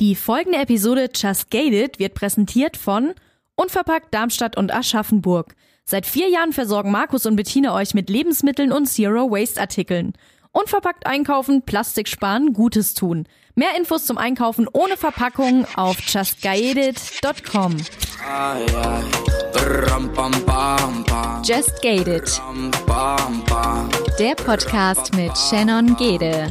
Die folgende Episode Just Gated wird präsentiert von Unverpackt Darmstadt und Aschaffenburg. Seit vier Jahren versorgen Markus und Bettina euch mit Lebensmitteln und Zero-Waste-Artikeln. Unverpackt einkaufen, Plastik sparen, Gutes tun. Mehr Infos zum Einkaufen ohne Verpackung auf justgated.com. Just Gated. Der Podcast mit Shannon Gede.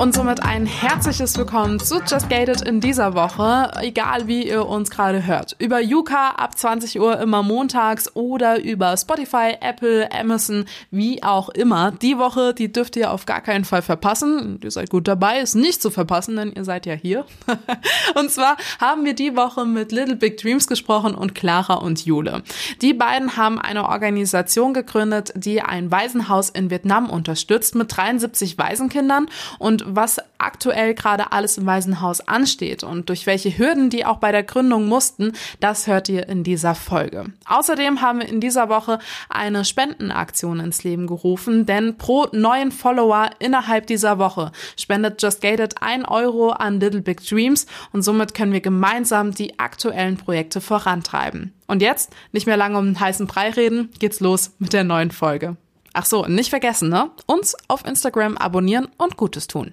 Und somit ein herzliches Willkommen zu Just Gated in dieser Woche, egal wie ihr uns gerade hört. Über Yuka ab 20 Uhr immer montags oder über Spotify, Apple, Amazon, wie auch immer. Die Woche, die dürft ihr auf gar keinen Fall verpassen. Ihr seid gut dabei, ist nicht zu verpassen, denn ihr seid ja hier. und zwar haben wir die Woche mit Little Big Dreams gesprochen und Clara und Jule. Die beiden haben eine Organisation gegründet, die ein Waisenhaus in Vietnam unterstützt mit 73 Waisenkindern und was aktuell gerade alles im Waisenhaus ansteht und durch welche Hürden die auch bei der Gründung mussten, das hört ihr in dieser Folge. Außerdem haben wir in dieser Woche eine Spendenaktion ins Leben gerufen, denn pro neuen Follower innerhalb dieser Woche spendet Just Gated ein Euro an Little Big Dreams und somit können wir gemeinsam die aktuellen Projekte vorantreiben. Und jetzt, nicht mehr lange um den heißen Brei reden, geht's los mit der neuen Folge. Ach so, nicht vergessen, ne? Uns auf Instagram abonnieren und Gutes tun.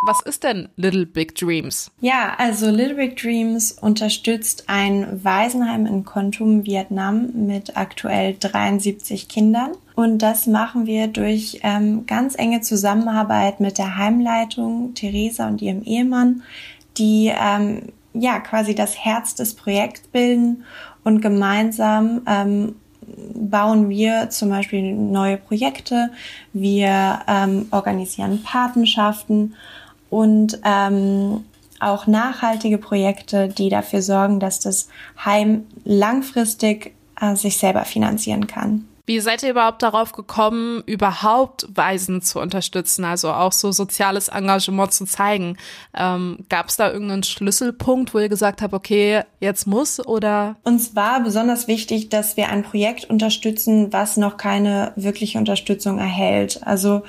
Was ist denn Little Big Dreams? Ja, also Little Big Dreams unterstützt ein Waisenheim in Kontum, Vietnam mit aktuell 73 Kindern. Und das machen wir durch ähm, ganz enge Zusammenarbeit mit der Heimleitung, Theresa und ihrem Ehemann, die ähm, ja quasi das Herz des Projekts bilden und gemeinsam ähm, bauen wir zum Beispiel neue Projekte, wir ähm, organisieren Patenschaften und ähm, auch nachhaltige Projekte, die dafür sorgen, dass das Heim langfristig äh, sich selber finanzieren kann. Wie seid ihr überhaupt darauf gekommen, überhaupt Waisen zu unterstützen, also auch so soziales Engagement zu zeigen? Ähm, Gab es da irgendeinen Schlüsselpunkt, wo ihr gesagt habt, okay, jetzt muss oder? Uns war besonders wichtig, dass wir ein Projekt unterstützen, was noch keine wirkliche Unterstützung erhält. Also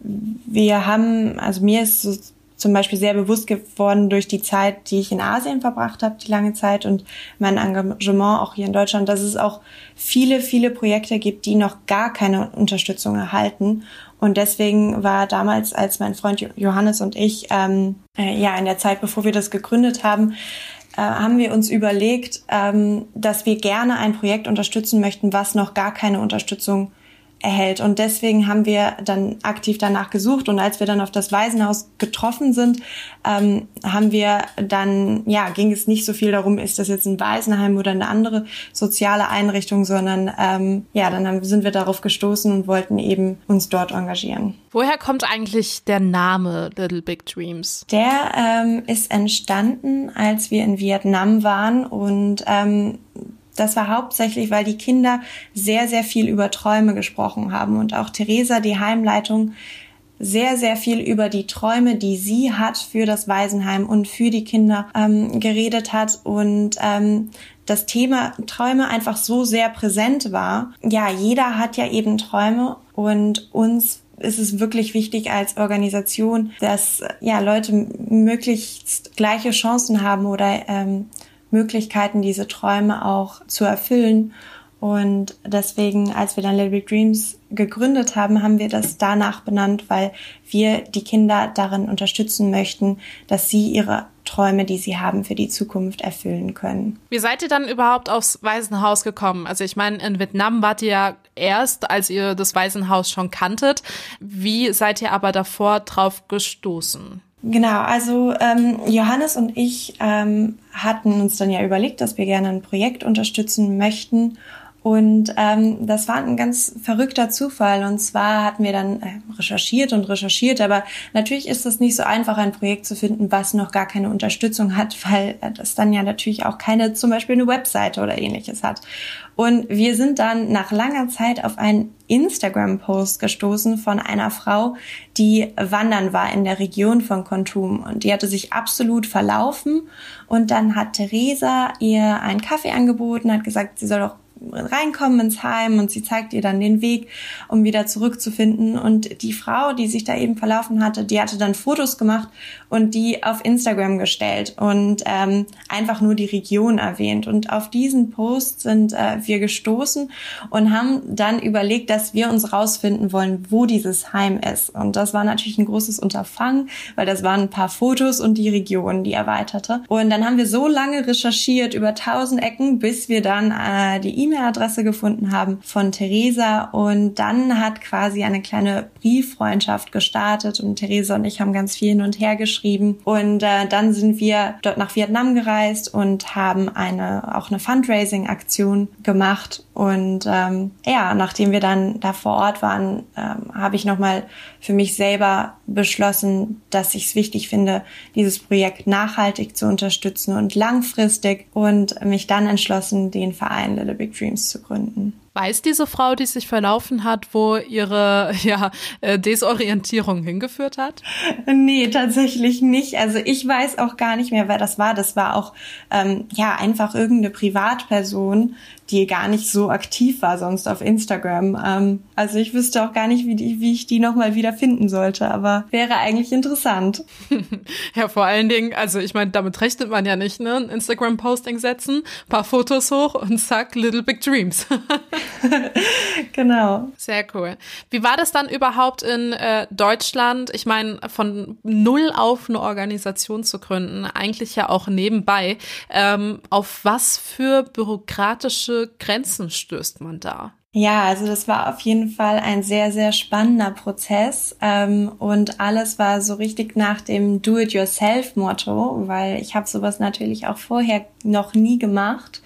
wir haben, also mir ist so zum Beispiel sehr bewusst geworden durch die Zeit, die ich in Asien verbracht habe, die lange Zeit und mein Engagement auch hier in Deutschland, dass es auch viele, viele Projekte gibt, die noch gar keine Unterstützung erhalten. Und deswegen war damals, als mein Freund Johannes und ich, ähm, äh, ja, in der Zeit, bevor wir das gegründet haben, äh, haben wir uns überlegt, ähm, dass wir gerne ein Projekt unterstützen möchten, was noch gar keine Unterstützung erhält. Und deswegen haben wir dann aktiv danach gesucht. Und als wir dann auf das Waisenhaus getroffen sind, ähm, haben wir dann, ja, ging es nicht so viel darum, ist das jetzt ein Waisenheim oder eine andere soziale Einrichtung, sondern ähm, ja, dann haben, sind wir darauf gestoßen und wollten eben uns dort engagieren. Woher kommt eigentlich der Name Little Big Dreams? Der ähm, ist entstanden, als wir in Vietnam waren und ähm, das war hauptsächlich, weil die Kinder sehr, sehr viel über Träume gesprochen haben. Und auch Theresa, die Heimleitung, sehr, sehr viel über die Träume, die sie hat für das Waisenheim und für die Kinder ähm, geredet hat. Und ähm, das Thema Träume einfach so sehr präsent war. Ja, jeder hat ja eben Träume. Und uns ist es wirklich wichtig als Organisation, dass ja Leute möglichst gleiche Chancen haben oder ähm, Möglichkeiten, diese Träume auch zu erfüllen. Und deswegen, als wir dann Little Big Dreams gegründet haben, haben wir das danach benannt, weil wir die Kinder darin unterstützen möchten, dass sie ihre Träume, die sie haben, für die Zukunft erfüllen können. Wie seid ihr dann überhaupt aufs Waisenhaus gekommen? Also ich meine, in Vietnam wart ihr ja erst, als ihr das Waisenhaus schon kanntet. Wie seid ihr aber davor drauf gestoßen? Genau, also ähm, Johannes und ich ähm, hatten uns dann ja überlegt, dass wir gerne ein Projekt unterstützen möchten Und ähm, das war ein ganz verrückter Zufall. Und zwar hatten wir dann äh, recherchiert und recherchiert, aber natürlich ist es nicht so einfach, ein Projekt zu finden, was noch gar keine Unterstützung hat, weil äh, das dann ja natürlich auch keine, zum Beispiel eine Webseite oder ähnliches hat. Und wir sind dann nach langer Zeit auf einen Instagram-Post gestoßen von einer Frau, die wandern war in der Region von Kontum und die hatte sich absolut verlaufen und dann hat Theresa ihr einen Kaffee angeboten, hat gesagt, sie soll doch reinkommen ins Heim und sie zeigt ihr dann den Weg, um wieder zurückzufinden. Und die Frau, die sich da eben verlaufen hatte, die hatte dann Fotos gemacht und die auf Instagram gestellt und ähm, einfach nur die Region erwähnt. Und auf diesen Post sind äh, wir gestoßen und haben dann überlegt, dass wir uns rausfinden wollen, wo dieses Heim ist. Und das war natürlich ein großes Unterfangen, weil das waren ein paar Fotos und die Region, die erweiterte. Und dann haben wir so lange recherchiert über tausend Ecken, bis wir dann äh, die E-Mail-Adresse gefunden haben von Theresa. Und dann hat quasi eine kleine Brieffreundschaft gestartet und Theresa und ich haben ganz viel hin und her geschrieben. Und äh, dann sind wir dort nach Vietnam gereist und haben eine auch eine Fundraising-Aktion gemacht. Und ähm, ja, nachdem wir dann da vor Ort waren, ähm, habe ich nochmal für mich selber beschlossen, dass ich es wichtig finde, dieses Projekt nachhaltig zu unterstützen und langfristig und mich dann entschlossen, den Verein Little Big Dreams zu gründen. Weiß diese Frau, die sich verlaufen hat, wo ihre ja, äh, Desorientierung hingeführt hat? Nee, tatsächlich nicht. Also ich weiß auch gar nicht mehr, wer das war. Das war auch ähm, ja einfach irgendeine Privatperson, die gar nicht so aktiv war sonst auf Instagram. Ähm, also ich wüsste auch gar nicht, wie, die, wie ich die nochmal wieder finden sollte, aber wäre eigentlich interessant. ja, vor allen Dingen, also ich meine, damit rechnet man ja nicht, ne? Ein Instagram-Posting setzen, paar Fotos hoch und zack, Little Big Dreams. genau. Sehr cool. Wie war das dann überhaupt in äh, Deutschland? Ich meine, von null auf eine Organisation zu gründen, eigentlich ja auch nebenbei. Ähm, auf was für bürokratische Grenzen stößt man da? Ja, also das war auf jeden Fall ein sehr, sehr spannender Prozess ähm, und alles war so richtig nach dem Do-it-yourself-Motto, weil ich habe sowas natürlich auch vorher noch nie gemacht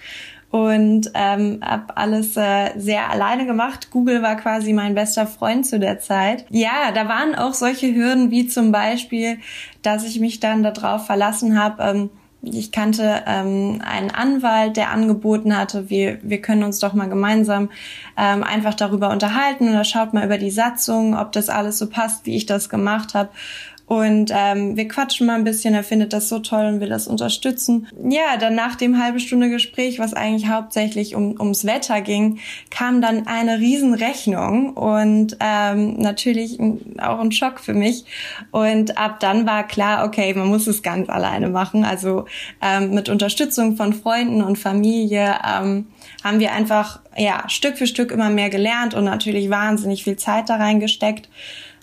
und ähm, habe alles äh, sehr alleine gemacht. Google war quasi mein bester Freund zu der Zeit. Ja, da waren auch solche Hürden wie zum Beispiel, dass ich mich dann darauf verlassen habe, ähm, ich kannte ähm, einen Anwalt, der angeboten hatte, wir, wir können uns doch mal gemeinsam ähm, einfach darüber unterhalten oder schaut mal über die Satzung, ob das alles so passt, wie ich das gemacht habe. Und ähm, wir quatschen mal ein bisschen, er findet das so toll und will das unterstützen. Ja, dann nach dem halbe Stunde Gespräch, was eigentlich hauptsächlich um, ums Wetter ging, kam dann eine Riesenrechnung und ähm, natürlich auch ein Schock für mich. Und ab dann war klar, okay, man muss es ganz alleine machen. Also ähm, mit Unterstützung von Freunden und Familie ähm, haben wir einfach ja Stück für Stück immer mehr gelernt und natürlich wahnsinnig viel Zeit da reingesteckt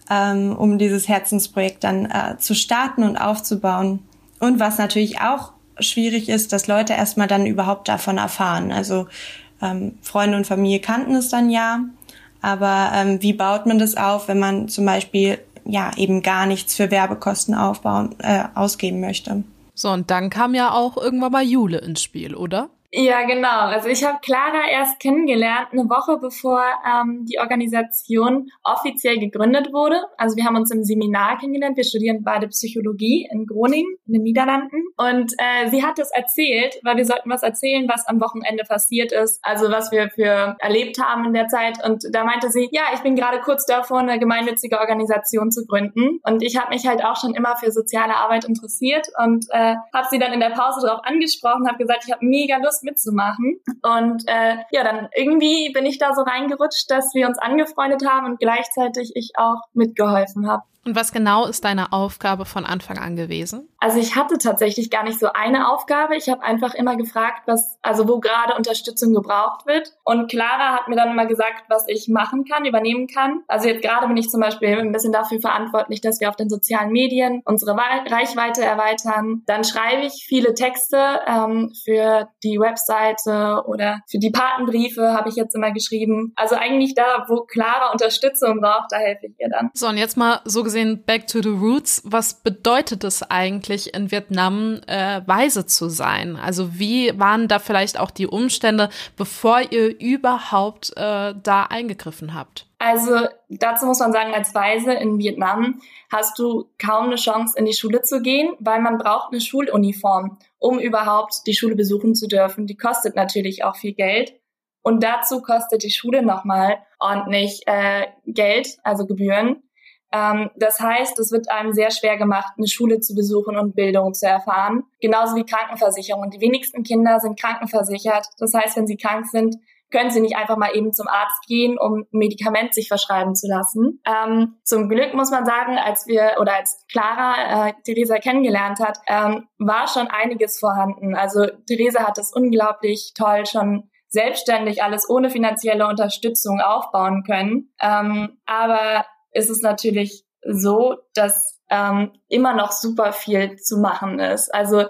ähm, um dieses Herzensprojekt dann äh, zu starten und aufzubauen. Und was natürlich auch schwierig ist, dass Leute erstmal dann überhaupt davon erfahren. Also ähm, Freunde und Familie kannten es dann ja, aber ähm, wie baut man das auf, wenn man zum Beispiel ja eben gar nichts für Werbekosten aufbauen, äh, ausgeben möchte? So, und dann kam ja auch irgendwann mal Jule ins Spiel, oder? Ja, genau. Also ich habe Clara erst kennengelernt, eine Woche bevor ähm, die Organisation offiziell gegründet wurde. Also wir haben uns im Seminar kennengelernt. Wir studieren beide Psychologie in Groningen, in den Niederlanden. Und äh, sie hat es erzählt, weil wir sollten was erzählen, was am Wochenende passiert ist. Also was wir für erlebt haben in der Zeit. Und da meinte sie, ja, ich bin gerade kurz davor, eine gemeinnützige Organisation zu gründen. Und ich habe mich halt auch schon immer für soziale Arbeit interessiert und äh, habe sie dann in der Pause darauf angesprochen, habe gesagt, ich habe mega Lust Lust mitzumachen. Und äh, ja, dann irgendwie bin ich da so reingerutscht, dass wir uns angefreundet haben und gleichzeitig ich auch mitgeholfen habe. Und was genau ist deine Aufgabe von Anfang an gewesen? Also ich hatte tatsächlich gar nicht so eine Aufgabe. Ich habe einfach immer gefragt, was, also wo gerade Unterstützung gebraucht wird. Und Clara hat mir dann immer gesagt, was ich machen kann, übernehmen kann. Also jetzt gerade bin ich zum Beispiel ein bisschen dafür verantwortlich, dass wir auf den sozialen Medien unsere Reichweite erweitern. Dann schreibe ich viele Texte ähm, für die Webseite oder für die Patenbriefe habe ich jetzt immer geschrieben. Also eigentlich da, wo Clara Unterstützung braucht, da helfe ich ihr dann. So, und jetzt mal so gesehen back to the roots. Was bedeutet es eigentlich, eigentlich in Vietnam äh, weise zu sein? Also wie waren da vielleicht auch die Umstände, bevor ihr überhaupt äh, da eingegriffen habt? Also dazu muss man sagen, als Weise in Vietnam hast du kaum eine Chance, in die Schule zu gehen, weil man braucht eine Schuluniform, um überhaupt die Schule besuchen zu dürfen. Die kostet natürlich auch viel Geld. Und dazu kostet die Schule nochmal ordentlich äh, Geld, also Gebühren. Ähm, das heißt, es wird einem sehr schwer gemacht, eine Schule zu besuchen und Bildung zu erfahren. Genauso wie Krankenversicherung. Und die wenigsten Kinder sind krankenversichert. Das heißt, wenn sie krank sind, können sie nicht einfach mal eben zum Arzt gehen, um ein Medikament sich verschreiben zu lassen. Ähm, zum Glück muss man sagen, als wir oder als Clara äh, Theresa kennengelernt hat, ähm, war schon einiges vorhanden. Also Theresa hat das unglaublich toll schon selbstständig alles ohne finanzielle Unterstützung aufbauen können. Ähm, aber ist es natürlich so, dass ähm, immer noch super viel zu machen ist. Also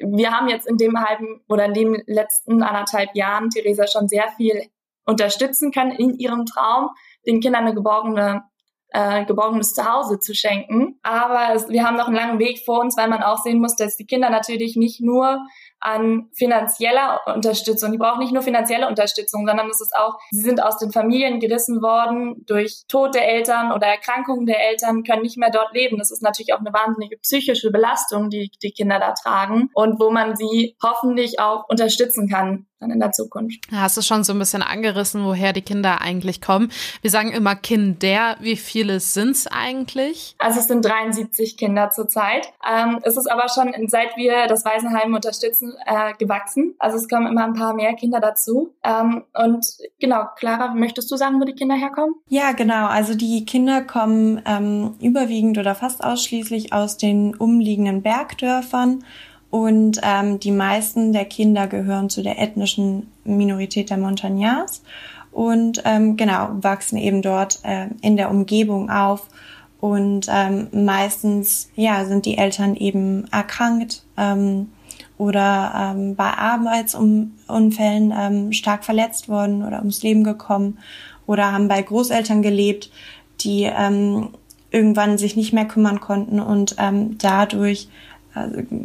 wir haben jetzt in dem halben oder in den letzten anderthalb Jahren Theresa schon sehr viel unterstützen können in ihrem Traum, den Kindern eine geborgene äh, geborgenes Zuhause zu schenken. Aber es, wir haben noch einen langen Weg vor uns, weil man auch sehen muss, dass die Kinder natürlich nicht nur an finanzieller Unterstützung. Die brauchen nicht nur finanzielle Unterstützung, sondern es ist auch, sie sind aus den Familien gerissen worden durch Tod der Eltern oder Erkrankungen der Eltern, können nicht mehr dort leben. Das ist natürlich auch eine wahnsinnige psychische Belastung, die die Kinder da tragen und wo man sie hoffentlich auch unterstützen kann dann in der Zukunft. Hast du schon so ein bisschen angerissen, woher die Kinder eigentlich kommen? Wir sagen immer Kinder. Wie viele sind es eigentlich? Also es sind 73 Kinder zurzeit. Ähm, es ist aber schon, seit wir das Waisenheim unterstützen, äh, gewachsen. Also es kommen immer ein paar mehr Kinder dazu. Ähm, und genau, Clara, möchtest du sagen, wo die Kinder herkommen? Ja, genau. Also die Kinder kommen ähm, überwiegend oder fast ausschließlich aus den umliegenden Bergdörfern und ähm, die meisten der Kinder gehören zu der ethnischen Minorität der Montagnards und ähm, genau wachsen eben dort äh, in der Umgebung auf und ähm, meistens ja sind die Eltern eben erkrankt ähm, oder ähm, bei Arbeitsunfällen ähm, stark verletzt worden oder ums Leben gekommen oder haben bei Großeltern gelebt, die ähm, irgendwann sich nicht mehr kümmern konnten und ähm, dadurch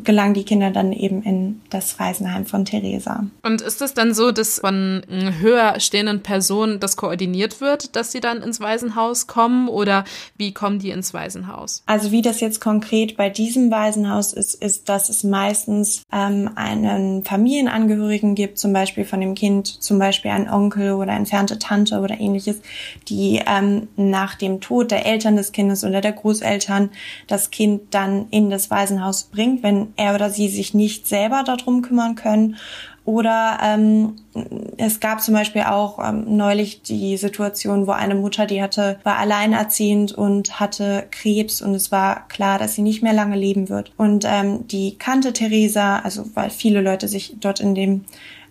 gelangen die Kinder dann eben in das Waisenheim von Theresa. Und ist es dann so, dass von höher stehenden Personen das koordiniert wird, dass sie dann ins Waisenhaus kommen oder wie kommen die ins Waisenhaus? Also wie das jetzt konkret bei diesem Waisenhaus ist, ist, dass es meistens ähm, einen Familienangehörigen gibt, zum Beispiel von dem Kind, zum Beispiel einen Onkel oder entfernte Tante oder ähnliches, die ähm, nach dem Tod der Eltern des Kindes oder der Großeltern das Kind dann in das Waisenhaus bringt, wenn er oder sie sich nicht selber darum kümmern können. Oder ähm, es gab zum Beispiel auch ähm, neulich die Situation, wo eine Mutter, die hatte, war alleinerziehend und hatte Krebs und es war klar, dass sie nicht mehr lange leben wird. Und ähm, die kannte Theresa, also weil viele Leute sich dort in dem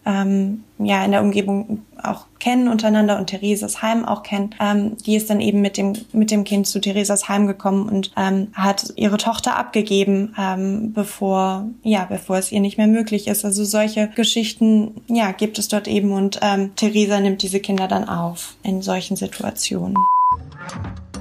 ähm, ja in der Umgebung auch kennen untereinander und Theresas Heim auch kennen, ähm, die ist dann eben mit dem mit dem Kind zu Theresas Heim gekommen und ähm, hat ihre Tochter abgegeben, ähm, bevor ja bevor es ihr nicht mehr möglich ist. Also solche Geschichten ja gibt es dort eben und ähm, Theresa nimmt diese Kinder dann auf in solchen Situationen.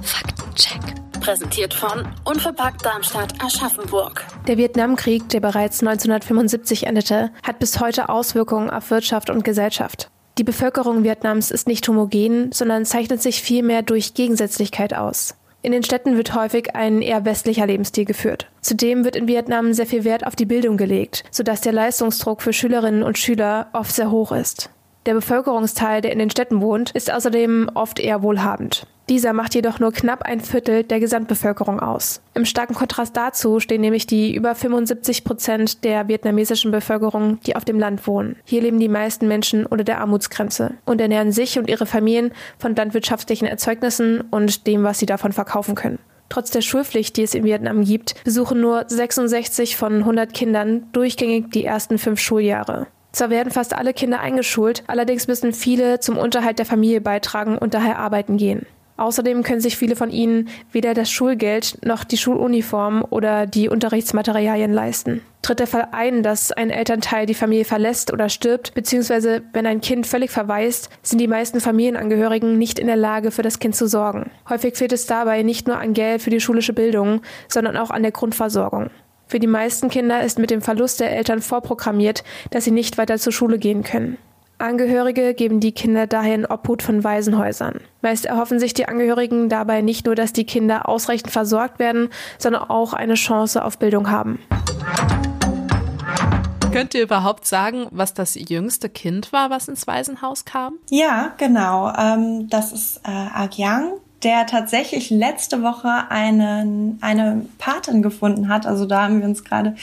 Faktencheck präsentiert von Unverpackt Darmstadt Aschaffenburg. Der Vietnamkrieg, der bereits 1975 endete, hat bis heute Auswirkungen auf Wirtschaft und Gesellschaft. Die Bevölkerung Vietnams ist nicht homogen, sondern zeichnet sich vielmehr durch Gegensätzlichkeit aus. In den Städten wird häufig ein eher westlicher Lebensstil geführt. Zudem wird in Vietnam sehr viel Wert auf die Bildung gelegt, sodass der Leistungsdruck für Schülerinnen und Schüler oft sehr hoch ist. Der Bevölkerungsteil, der in den Städten wohnt, ist außerdem oft eher wohlhabend. Dieser macht jedoch nur knapp ein Viertel der Gesamtbevölkerung aus. Im starken Kontrast dazu stehen nämlich die über 75 Prozent der vietnamesischen Bevölkerung, die auf dem Land wohnen. Hier leben die meisten Menschen unter der Armutsgrenze und ernähren sich und ihre Familien von landwirtschaftlichen Erzeugnissen und dem, was sie davon verkaufen können. Trotz der Schulpflicht, die es in Vietnam gibt, besuchen nur 66 von 100 Kindern durchgängig die ersten fünf Schuljahre. Zwar werden fast alle Kinder eingeschult, allerdings müssen viele zum Unterhalt der Familie beitragen und daher arbeiten gehen. Außerdem können sich viele von ihnen weder das Schulgeld noch die Schuluniform oder die Unterrichtsmaterialien leisten. Tritt der Fall ein, dass ein Elternteil die Familie verlässt oder stirbt, beziehungsweise wenn ein Kind völlig verwaist, sind die meisten Familienangehörigen nicht in der Lage, für das Kind zu sorgen. Häufig fehlt es dabei nicht nur an Geld für die schulische Bildung, sondern auch an der Grundversorgung. Für die meisten Kinder ist mit dem Verlust der Eltern vorprogrammiert, dass sie nicht weiter zur Schule gehen können. Angehörige geben die Kinder daher in Obhut von Waisenhäusern. Meist erhoffen sich die Angehörigen dabei nicht nur, dass die Kinder ausreichend versorgt werden, sondern auch eine Chance auf Bildung haben. Könnt ihr überhaupt sagen, was das jüngste Kind war, was ins Waisenhaus kam? Ja, genau. Ähm, das ist äh, Agyang der tatsächlich letzte Woche einen, eine Patin gefunden hat. Also da haben wir uns gerade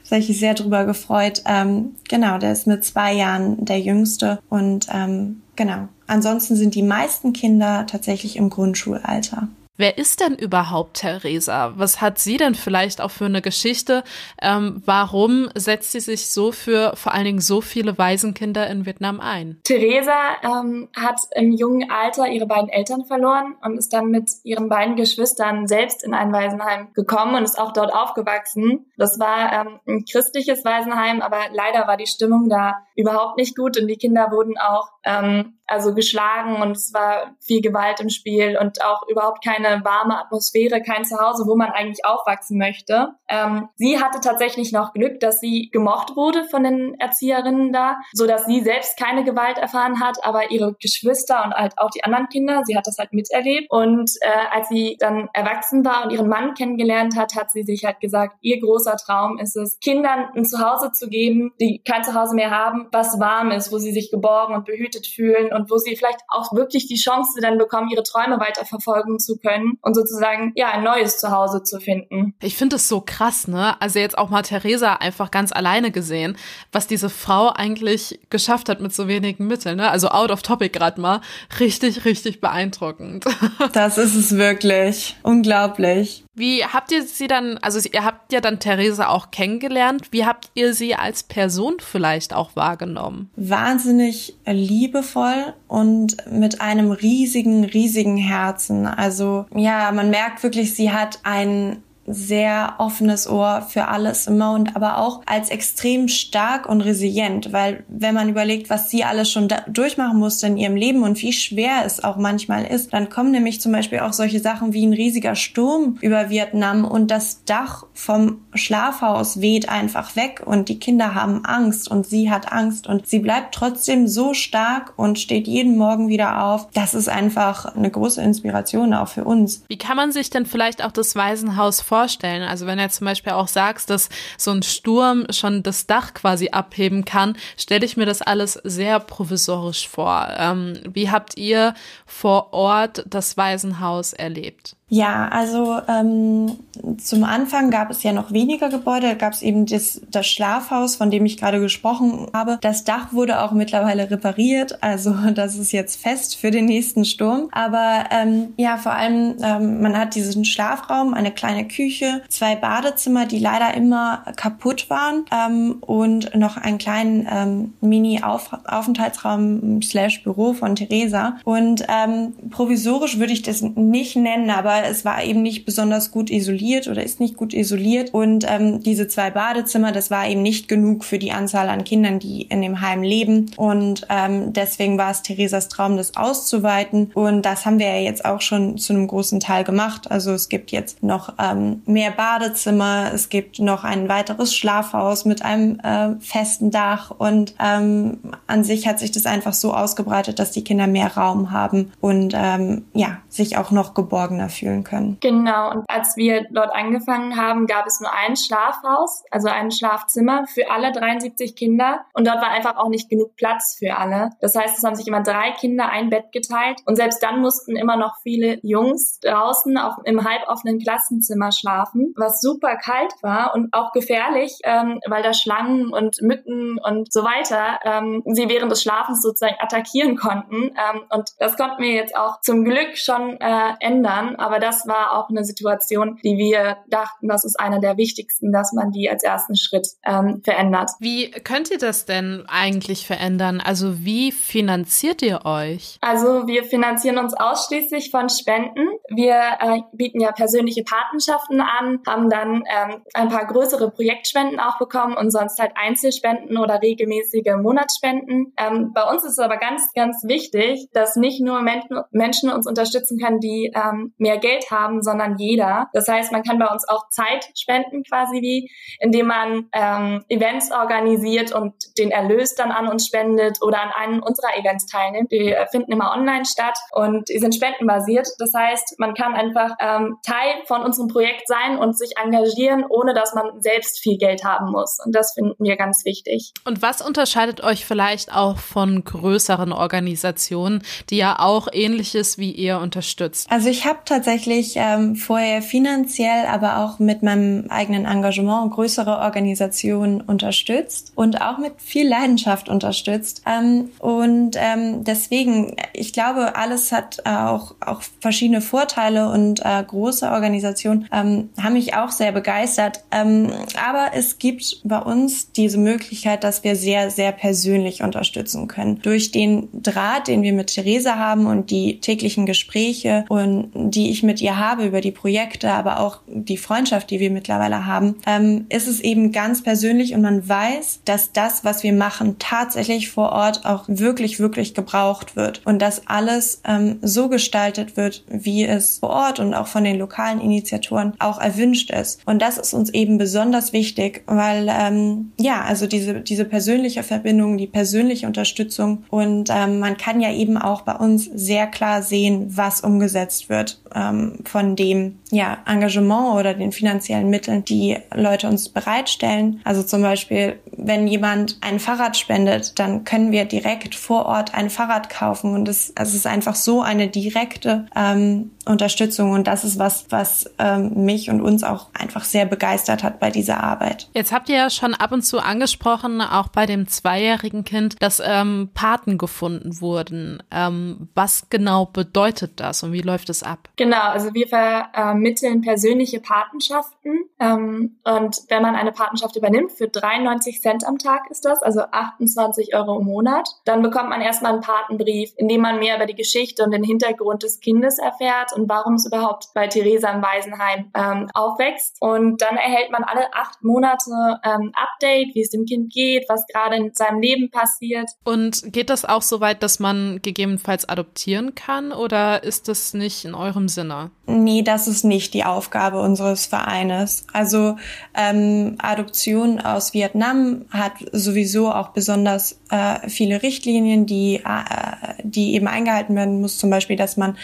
tatsächlich sehr drüber gefreut. Ähm, genau, der ist mit zwei Jahren der Jüngste und ähm, genau. Ansonsten sind die meisten Kinder tatsächlich im Grundschulalter. Wer ist denn überhaupt Theresa? Was hat sie denn vielleicht auch für eine Geschichte? Ähm, warum setzt sie sich so für vor allen Dingen so viele Waisenkinder in Vietnam ein? Theresa ähm, hat im jungen Alter ihre beiden Eltern verloren und ist dann mit ihren beiden Geschwistern selbst in ein Waisenheim gekommen und ist auch dort aufgewachsen. Das war ähm, ein christliches Waisenheim, aber leider war die Stimmung da überhaupt nicht gut und die Kinder wurden auch ähm, also geschlagen und es war viel Gewalt im Spiel und auch überhaupt keine warme Atmosphäre, kein Zuhause, wo man eigentlich aufwachsen möchte. Ähm, sie hatte tatsächlich noch Glück, dass sie gemocht wurde von den Erzieherinnen da, so dass sie selbst keine Gewalt erfahren hat, aber ihre Geschwister und halt auch die anderen Kinder, sie hat das halt miterlebt. Und äh, als sie dann erwachsen war und ihren Mann kennengelernt hat, hat sie sich halt gesagt, ihr großer Traum ist es, Kindern ein Zuhause zu geben, die kein Zuhause mehr haben, was warm ist, wo sie sich geborgen und behütet fühlen und wo sie vielleicht auch wirklich die Chance dann bekommen, ihre Träume weiterverfolgen zu können und sozusagen ja ein neues Zuhause zu finden. Ich finde es so krass, ne? Also jetzt auch mal Theresa einfach ganz alleine gesehen, was diese Frau eigentlich geschafft hat mit so wenigen Mitteln, ne? Also out of topic gerade mal, richtig richtig beeindruckend. Das ist es wirklich unglaublich. Wie habt ihr sie dann, also ihr habt ja dann Theresa auch kennengelernt. Wie habt ihr sie als Person vielleicht auch wahrgenommen? Wahnsinnig liebevoll und mit einem riesigen, riesigen Herzen. Also ja, man merkt wirklich, sie hat ein sehr offenes Ohr für alles immer und aber auch als extrem stark und resilient, weil wenn man überlegt, was sie alles schon durchmachen musste in ihrem Leben und wie schwer es auch manchmal ist, dann kommen nämlich zum Beispiel auch solche Sachen wie ein riesiger Sturm über Vietnam und das Dach vom Schlafhaus weht einfach weg und die Kinder haben Angst und sie hat Angst und sie bleibt trotzdem so stark und steht jeden Morgen wieder auf. Das ist einfach eine große Inspiration auch für uns. Wie kann man sich denn vielleicht auch das Waisenhaus vorstellen? Also wenn er zum Beispiel auch sagst, dass so ein Sturm schon das Dach quasi abheben kann, stelle ich mir das alles sehr provisorisch vor. Ähm, wie habt ihr vor Ort das Waisenhaus erlebt? Ja, also ähm, zum Anfang gab es ja noch weniger Gebäude. Da gab es eben das, das Schlafhaus, von dem ich gerade gesprochen habe. Das Dach wurde auch mittlerweile repariert, also das ist jetzt fest für den nächsten Sturm. Aber ähm, ja, vor allem, ähm, man hat diesen Schlafraum, eine kleine Küche, zwei Badezimmer, die leider immer kaputt waren ähm, und noch einen kleinen ähm, Mini-Aufenthaltsraum slash Büro von Theresa. Und ähm, provisorisch würde ich das nicht nennen, aber es war eben nicht besonders gut isoliert oder ist nicht gut isoliert. Und ähm, diese zwei Badezimmer, das war eben nicht genug für die Anzahl an Kindern, die in dem Heim leben. Und ähm, deswegen war es Theresas Traum, das auszuweiten. Und das haben wir ja jetzt auch schon zu einem großen Teil gemacht. Also es gibt jetzt noch ähm, mehr Badezimmer, es gibt noch ein weiteres Schlafhaus mit einem äh, festen Dach. Und ähm, an sich hat sich das einfach so ausgebreitet, dass die Kinder mehr Raum haben und ähm, ja, sich auch noch geborgener fühlen fühlen können. Genau. Und als wir dort angefangen haben, gab es nur ein Schlafhaus, also ein Schlafzimmer für alle 73 Kinder. Und dort war einfach auch nicht genug Platz für alle. Das heißt, es haben sich immer drei Kinder ein Bett geteilt. Und selbst dann mussten immer noch viele Jungs draußen auf, im halboffenen Klassenzimmer schlafen, was super kalt war und auch gefährlich, ähm, weil da Schlangen und Mücken und so weiter ähm, sie während des Schlafens sozusagen attackieren konnten. Ähm, und das konnten wir jetzt auch zum Glück schon äh, ändern. Aber aber das war auch eine Situation, die wir dachten, das ist einer der wichtigsten, dass man die als ersten Schritt ähm, verändert. Wie könnt ihr das denn eigentlich verändern? Also wie finanziert ihr euch? Also wir finanzieren uns ausschließlich von Spenden. Wir äh, bieten ja persönliche Patenschaften an, haben dann ähm, ein paar größere Projektspenden auch bekommen und sonst halt Einzelspenden oder regelmäßige Monatsspenden. Ähm, bei uns ist es aber ganz, ganz wichtig, dass nicht nur Menschen, Menschen uns unterstützen können, die ähm, mehr Geld Geld haben, sondern jeder. Das heißt, man kann bei uns auch Zeit spenden quasi wie, indem man ähm, Events organisiert und den Erlös dann an uns spendet oder an einem unserer Events teilnimmt. Die finden immer online statt und die sind spendenbasiert. Das heißt, man kann einfach ähm, Teil von unserem Projekt sein und sich engagieren, ohne dass man selbst viel Geld haben muss. Und das finden wir ganz wichtig. Und was unterscheidet euch vielleicht auch von größeren Organisationen, die ja auch ähnliches wie ihr unterstützt? Also ich habe tatsächlich ähm, vorher finanziell, aber auch mit meinem eigenen Engagement größere Organisationen unterstützt und auch mit viel Leidenschaft unterstützt. Ähm, und ähm, deswegen, ich glaube, alles hat auch, auch verschiedene Vorteile und äh, große Organisationen ähm, haben mich auch sehr begeistert. Ähm, aber es gibt bei uns diese Möglichkeit, dass wir sehr, sehr persönlich unterstützen können. Durch den Draht, den wir mit Theresa haben und die täglichen Gespräche und die ich mit ihr habe über die Projekte, aber auch die Freundschaft, die wir mittlerweile haben, ähm, ist es eben ganz persönlich und man weiß, dass das, was wir machen, tatsächlich vor Ort auch wirklich, wirklich gebraucht wird und dass alles ähm, so gestaltet wird, wie es vor Ort und auch von den lokalen Initiatoren auch erwünscht ist. Und das ist uns eben besonders wichtig, weil ähm, ja, also diese diese persönliche Verbindung, die persönliche Unterstützung und ähm, man kann ja eben auch bei uns sehr klar sehen, was umgesetzt wird ähm, von dem ja Engagement oder den finanziellen Mitteln, die Leute uns bereitstellen. Also zum Beispiel, wenn jemand ein Fahrrad spendet, dann können wir direkt vor Ort ein Fahrrad kaufen und es, also es ist einfach so eine direkte ähm, Unterstützung und das ist was, was ähm, mich und uns auch einfach sehr begeistert hat bei dieser Arbeit. Jetzt habt ihr ja schon ab und zu angesprochen, auch bei dem zweijährigen Kind, dass ähm, Paten gefunden wurden. Ähm, was genau bedeutet das und wie läuft es ab? Genau, also wir vermitteln persönliche Patenschaften ähm, und wenn man eine Patenschaft übernimmt, für 93 Cent am Tag ist das, also 28 Euro im Monat, dann bekommt man erstmal einen Patenbrief, in dem man mehr über die Geschichte und den Hintergrund des Kindes erfährt und warum es überhaupt bei Theresa im Waisenheim ähm, aufwächst. Und dann erhält man alle acht Monate ähm, Update, wie es dem Kind geht, was gerade in seinem Leben passiert. Und geht das auch so weit, dass man gegebenenfalls adoptieren kann oder ist das nicht in eurem Sinne? Nee, das ist nicht die Aufgabe unseres Vereines. Also ähm, Adoption aus Vietnam hat sowieso auch besonders äh, viele Richtlinien, die, äh, die eben eingehalten werden muss. Zum Beispiel, dass man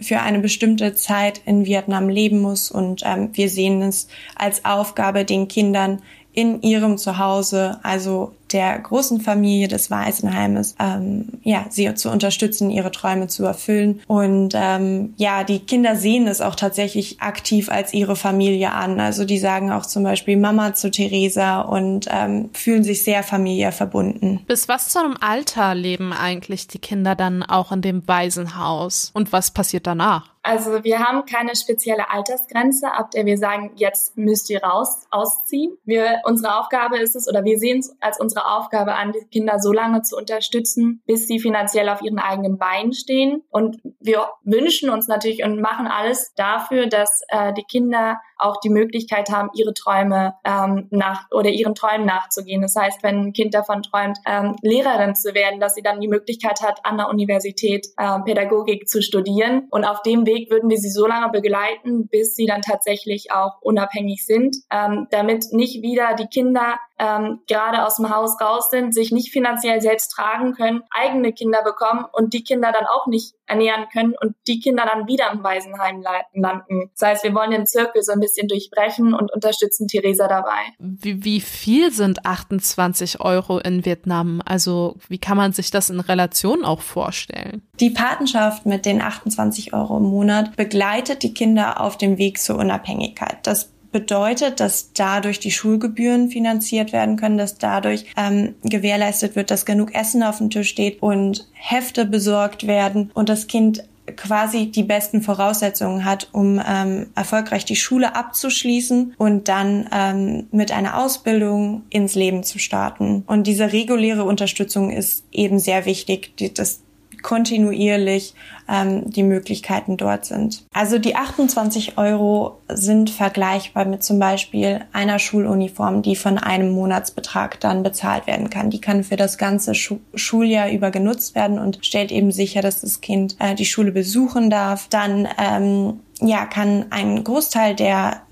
für eine bestimmte Zeit in Vietnam leben muss. Und ähm, wir sehen es als Aufgabe, den Kindern in ihrem Zuhause, also der großen Familie des Waisenheimes, ähm, ja, sie zu unterstützen, ihre Träume zu erfüllen. Und ähm, ja, die Kinder sehen es auch tatsächlich aktiv als ihre Familie an. Also die sagen auch zum Beispiel Mama zu Theresa und ähm, fühlen sich sehr familiär verbunden. Bis was zu einem Alter leben eigentlich die Kinder dann auch in dem Waisenhaus? Und was passiert danach? Also wir haben keine spezielle Altersgrenze, ab der wir sagen, jetzt müsst ihr raus, ausziehen. Wir, unsere Aufgabe ist es, oder wir sehen es als unsere Aufgabe an, die Kinder so lange zu unterstützen, bis sie finanziell auf ihren eigenen Beinen stehen. Und wir wünschen uns natürlich und machen alles dafür, dass äh, die Kinder auch die Möglichkeit haben, ihre Träume ähm, nach oder ihren Träumen nachzugehen. Das heißt, wenn ein Kind davon träumt, ähm, Lehrerin zu werden, dass sie dann die Möglichkeit hat, an der Universität ähm, Pädagogik zu studieren. Und auf dem Weg würden wir sie so lange begleiten, bis sie dann tatsächlich auch unabhängig sind, ähm, damit nicht wieder die Kinder ähm, gerade aus dem Haus raus sind, sich nicht finanziell selbst tragen können, eigene Kinder bekommen und die Kinder dann auch nicht ernähren können und die Kinder dann wieder im Waisenheim landen. Das heißt, wir wollen den Zirkel so ein bisschen durchbrechen und unterstützen Theresa dabei. Wie, wie viel sind 28 Euro in Vietnam? Also wie kann man sich das in Relation auch vorstellen? Die Patenschaft mit den 28 Euro im Monat begleitet die Kinder auf dem Weg zur Unabhängigkeit. Das bedeutet, dass dadurch die Schulgebühren finanziert werden können, dass dadurch ähm, gewährleistet wird, dass genug Essen auf dem Tisch steht und Hefte besorgt werden und das Kind quasi die besten Voraussetzungen hat, um ähm, erfolgreich die Schule abzuschließen und dann ähm, mit einer Ausbildung ins Leben zu starten. Und diese reguläre Unterstützung ist eben sehr wichtig. Die, das kontinuierlich ähm, die Möglichkeiten dort sind. Also die 28 Euro sind vergleichbar mit zum Beispiel einer Schuluniform, die von einem Monatsbetrag dann bezahlt werden kann. Die kann für das ganze Schu Schuljahr über genutzt werden und stellt eben sicher, dass das Kind äh, die Schule besuchen darf. Dann ähm, ja, kann ein Großteil der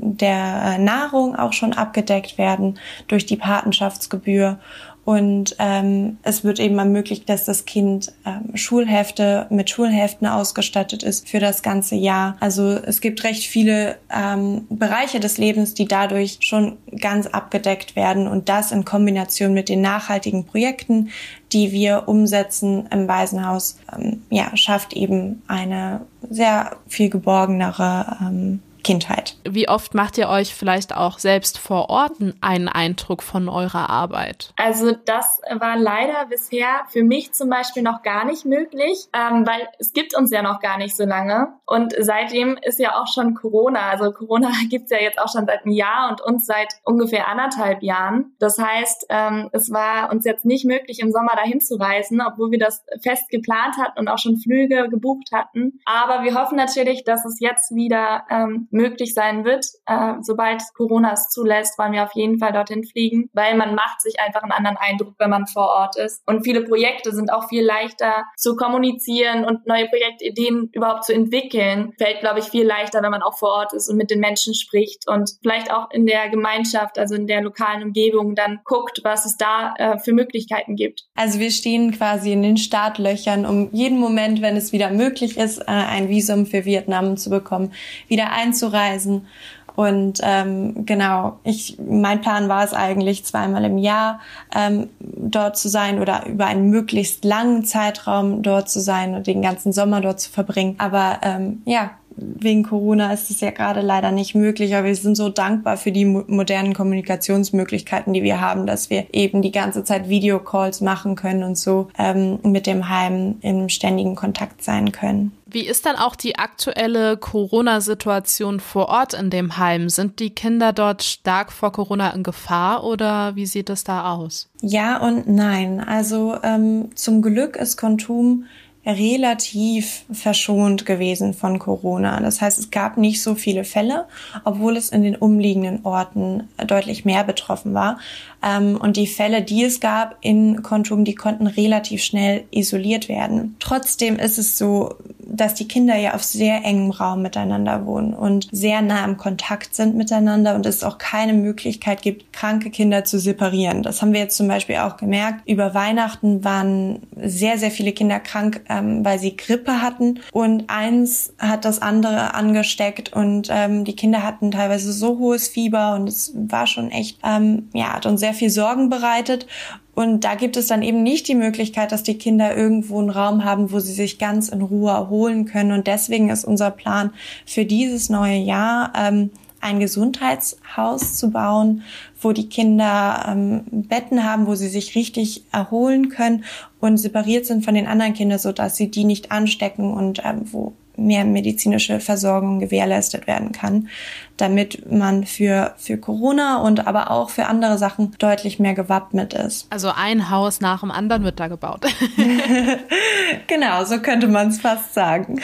der Nahrung auch schon abgedeckt werden durch die Patenschaftsgebühr und ähm, es wird eben ermöglicht, dass das Kind ähm, Schulhefte mit Schulheften ausgestattet ist für das ganze Jahr. Also es gibt recht viele ähm, Bereiche des Lebens, die dadurch schon ganz abgedeckt werden. Und das in Kombination mit den nachhaltigen Projekten, die wir umsetzen im Waisenhaus, ähm, ja, schafft eben eine sehr viel geborgenere ähm, Kindheit. Wie oft macht ihr euch vielleicht auch selbst vor Ort einen Eindruck von eurer Arbeit? Also das war leider bisher für mich zum Beispiel noch gar nicht möglich, ähm, weil es gibt uns ja noch gar nicht so lange. Und seitdem ist ja auch schon Corona. Also Corona gibt's ja jetzt auch schon seit einem Jahr und uns seit ungefähr anderthalb Jahren. Das heißt, ähm, es war uns jetzt nicht möglich, im Sommer dahin zu reisen, obwohl wir das fest geplant hatten und auch schon Flüge gebucht hatten. Aber wir hoffen natürlich, dass es jetzt wieder ähm, möglich sein wird. Äh, sobald Corona es zulässt, wollen wir auf jeden Fall dorthin fliegen, weil man macht sich einfach einen anderen Eindruck, wenn man vor Ort ist. Und viele Projekte sind auch viel leichter zu kommunizieren und neue Projektideen überhaupt zu entwickeln. Fällt, glaube ich, viel leichter, wenn man auch vor Ort ist und mit den Menschen spricht und vielleicht auch in der Gemeinschaft, also in der lokalen Umgebung dann guckt, was es da äh, für Möglichkeiten gibt. Also wir stehen quasi in den Startlöchern, um jeden Moment, wenn es wieder möglich ist, äh, ein Visum für Vietnam zu bekommen, wieder einzureichen reisen. Und ähm, genau, ich mein Plan war es eigentlich zweimal im Jahr ähm, dort zu sein oder über einen möglichst langen Zeitraum dort zu sein und den ganzen Sommer dort zu verbringen. Aber ähm, ja, wegen Corona ist es ja gerade leider nicht möglich, aber wir sind so dankbar für die modernen Kommunikationsmöglichkeiten, die wir haben, dass wir eben die ganze Zeit Videocalls machen können und so ähm, mit dem Heim im ständigen Kontakt sein können. Wie ist dann auch die aktuelle Corona-Situation vor Ort in dem Heim? Sind die Kinder dort stark vor Corona in Gefahr oder wie sieht es da aus? Ja und nein. Also ähm, zum Glück ist Kontum relativ verschont gewesen von Corona. Das heißt, es gab nicht so viele Fälle, obwohl es in den umliegenden Orten deutlich mehr betroffen war. Ähm, und die Fälle, die es gab in Kontum, die konnten relativ schnell isoliert werden. Trotzdem ist es so, dass die Kinder ja auf sehr engem Raum miteinander wohnen und sehr nah im Kontakt sind miteinander und es auch keine Möglichkeit gibt, kranke Kinder zu separieren. Das haben wir jetzt zum Beispiel auch gemerkt. Über Weihnachten waren sehr, sehr viele Kinder krank, ähm, weil sie Grippe hatten und eins hat das andere angesteckt und ähm, die Kinder hatten teilweise so hohes Fieber und es war schon echt, ähm, ja, hat uns sehr viel Sorgen bereitet und da gibt es dann eben nicht die Möglichkeit, dass die Kinder irgendwo einen Raum haben, wo sie sich ganz in Ruhe erholen können. Und deswegen ist unser Plan für dieses neue Jahr, ähm, ein Gesundheitshaus zu bauen, wo die Kinder ähm, Betten haben, wo sie sich richtig erholen können und separiert sind von den anderen Kindern, so dass sie die nicht anstecken und ähm, wo mehr medizinische Versorgung gewährleistet werden kann, damit man für, für Corona und aber auch für andere Sachen deutlich mehr gewappnet ist. Also ein Haus nach dem anderen wird da gebaut. genau, so könnte man es fast sagen.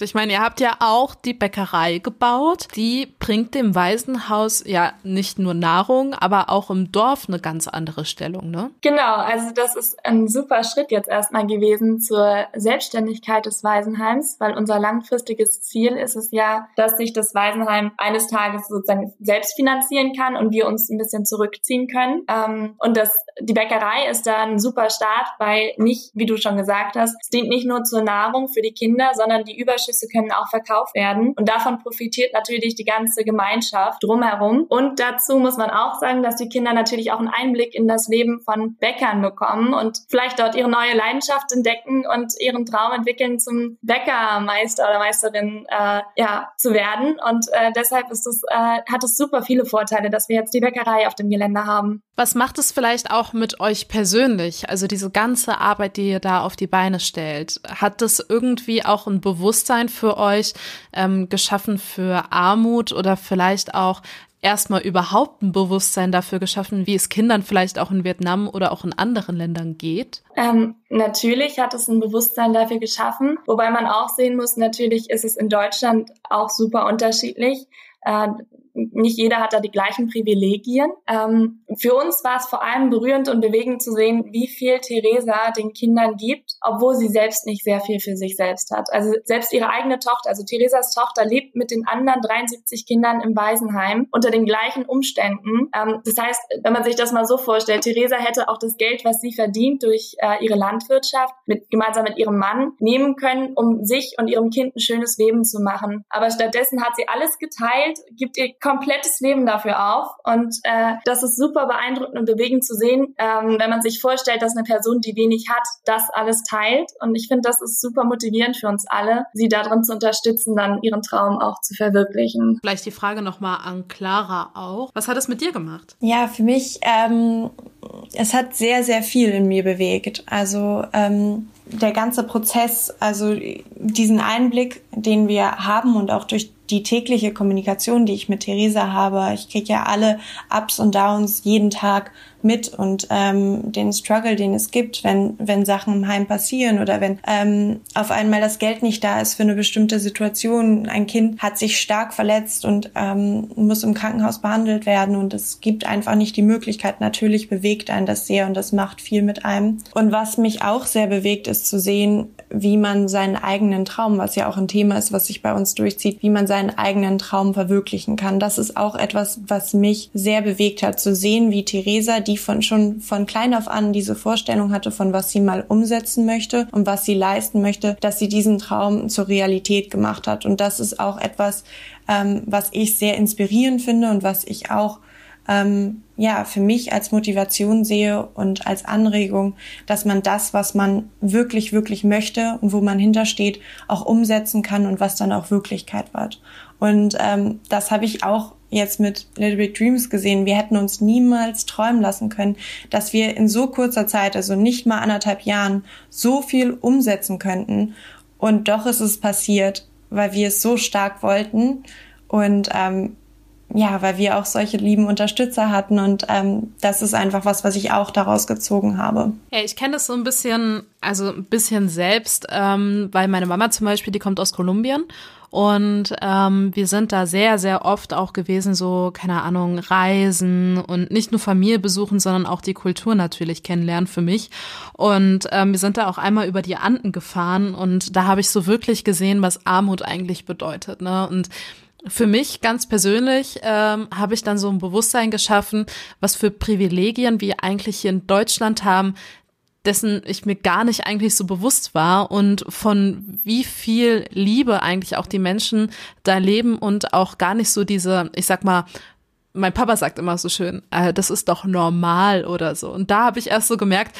Ich meine, ihr habt ja auch die Bäckerei gebaut. Die bringt dem Waisenhaus ja nicht nur Nahrung, aber auch im Dorf eine ganz andere Stellung, ne? Genau, also das ist ein super Schritt jetzt erstmal gewesen zur Selbstständigkeit des Waisenheims, weil unser langfristiges Ziel ist es ja, dass sich das Waisenheim eines Tages sozusagen selbst finanzieren kann und wir uns ein bisschen zurückziehen können. Ähm, und das, die Bäckerei ist da ein super Start, weil nicht, wie du schon gesagt hast, es dient nicht nur zur Nahrung für die Kinder, sondern die Überschüsse können auch verkauft werden. Und davon profitiert natürlich die ganze Gemeinschaft drumherum. Und dazu muss man auch sagen, dass die Kinder natürlich auch einen Einblick in das Leben von Bäckern bekommen und vielleicht dort ihre neue Leidenschaft entdecken und ihren Traum entwickeln, zum Bäckermeister Meister oder Meisterin äh, ja, zu werden. Und äh, deshalb ist es, äh, hat es super viele Vorteile, dass wir jetzt die Bäckerei auf dem Gelände haben. Was macht es vielleicht auch mit euch persönlich? Also diese ganze Arbeit, die ihr da auf die Beine stellt, hat das irgendwie auch ein Bewusstsein für euch ähm, geschaffen für Armut oder vielleicht auch erstmal überhaupt ein Bewusstsein dafür geschaffen, wie es Kindern vielleicht auch in Vietnam oder auch in anderen Ländern geht? Ähm, natürlich hat es ein Bewusstsein dafür geschaffen, wobei man auch sehen muss, natürlich ist es in Deutschland auch super unterschiedlich. Äh, nicht jeder hat da die gleichen Privilegien. Ähm, für uns war es vor allem berührend und bewegend zu sehen, wie viel Theresa den Kindern gibt, obwohl sie selbst nicht sehr viel für sich selbst hat. Also selbst ihre eigene Tochter, also Theresas Tochter, lebt mit den anderen 73 Kindern im Waisenheim unter den gleichen Umständen. Ähm, das heißt, wenn man sich das mal so vorstellt, Theresa hätte auch das Geld, was sie verdient durch äh, ihre Landwirtschaft, mit, gemeinsam mit ihrem Mann nehmen können, um sich und ihrem Kind ein schönes Leben zu machen. Aber stattdessen hat sie alles geteilt, gibt ihr komplettes Leben dafür auf. Und äh, das ist super beeindruckend und bewegend zu sehen, ähm, wenn man sich vorstellt, dass eine Person, die wenig hat, das alles teilt. Und ich finde, das ist super motivierend für uns alle, sie darin zu unterstützen, dann ihren Traum auch zu verwirklichen. Vielleicht die Frage nochmal an Clara auch. Was hat es mit dir gemacht? Ja, für mich, ähm, es hat sehr, sehr viel in mir bewegt. Also ähm, der ganze Prozess, also diesen Einblick, den wir haben und auch durch die tägliche Kommunikation, die ich mit Theresa habe, ich kriege ja alle Ups und Downs jeden Tag mit und ähm, den Struggle, den es gibt, wenn, wenn Sachen im Heim passieren oder wenn ähm, auf einmal das Geld nicht da ist für eine bestimmte Situation. Ein Kind hat sich stark verletzt und ähm, muss im Krankenhaus behandelt werden und es gibt einfach nicht die Möglichkeit. Natürlich bewegt einen das sehr und das macht viel mit einem. Und was mich auch sehr bewegt, ist zu sehen, wie man seinen eigenen Traum, was ja auch ein Thema ist, was sich bei uns durchzieht, wie man seinen eigenen Traum verwirklichen kann. Das ist auch etwas, was mich sehr bewegt hat, zu sehen, wie Theresa, die von schon von klein auf an diese Vorstellung hatte, von was sie mal umsetzen möchte und was sie leisten möchte, dass sie diesen Traum zur Realität gemacht hat. Und das ist auch etwas, ähm, was ich sehr inspirierend finde und was ich auch ähm, ja für mich als Motivation sehe und als Anregung, dass man das, was man wirklich wirklich möchte und wo man hintersteht, auch umsetzen kann und was dann auch Wirklichkeit wird. Und ähm, das habe ich auch jetzt mit Little Big Dreams gesehen. Wir hätten uns niemals träumen lassen können, dass wir in so kurzer Zeit, also nicht mal anderthalb Jahren, so viel umsetzen könnten. Und doch ist es passiert, weil wir es so stark wollten. Und ähm, ja, weil wir auch solche lieben Unterstützer hatten und ähm, das ist einfach was, was ich auch daraus gezogen habe. Ja, ich kenne das so ein bisschen, also ein bisschen selbst, ähm, weil meine Mama zum Beispiel, die kommt aus Kolumbien und ähm, wir sind da sehr, sehr oft auch gewesen, so, keine Ahnung, Reisen und nicht nur Familie besuchen, sondern auch die Kultur natürlich kennenlernen für mich. Und ähm, wir sind da auch einmal über die Anden gefahren und da habe ich so wirklich gesehen, was Armut eigentlich bedeutet. Ne? Und für mich ganz persönlich ähm, habe ich dann so ein Bewusstsein geschaffen, was für Privilegien wir eigentlich hier in Deutschland haben, dessen ich mir gar nicht eigentlich so bewusst war und von wie viel Liebe eigentlich auch die Menschen da leben und auch gar nicht so diese, ich sag mal, mein Papa sagt immer so schön, äh, das ist doch normal oder so. Und da habe ich erst so gemerkt,